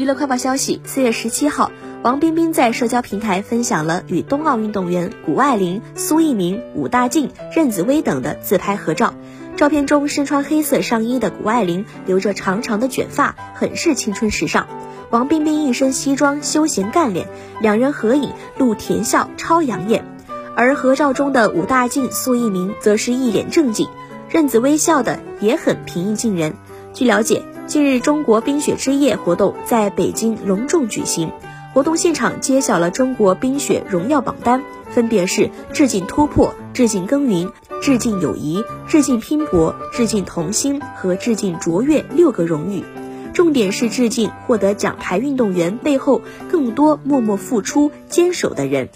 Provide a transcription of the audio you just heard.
娱乐快报消息：四月十七号，王冰冰在社交平台分享了与冬奥运动员谷爱凌、苏翊鸣、武大靖、任子威等的自拍合照。照片中，身穿黑色上衣的谷爱凌留着长长的卷发，很是青春时尚。王冰冰一身西装，休闲干练，两人合影露甜笑，超养眼。而合照中的武大靖、苏翊鸣则是一脸正经，任子威笑的也很平易近人。据了解。近日，中国冰雪之夜活动在北京隆重举行。活动现场揭晓了中国冰雪荣耀榜单，分别是致敬突破、致敬耕耘、致敬友谊、致敬拼搏、致敬童心和致敬卓越六个荣誉。重点是致敬获得奖牌运动员背后更多默默付出、坚守的人。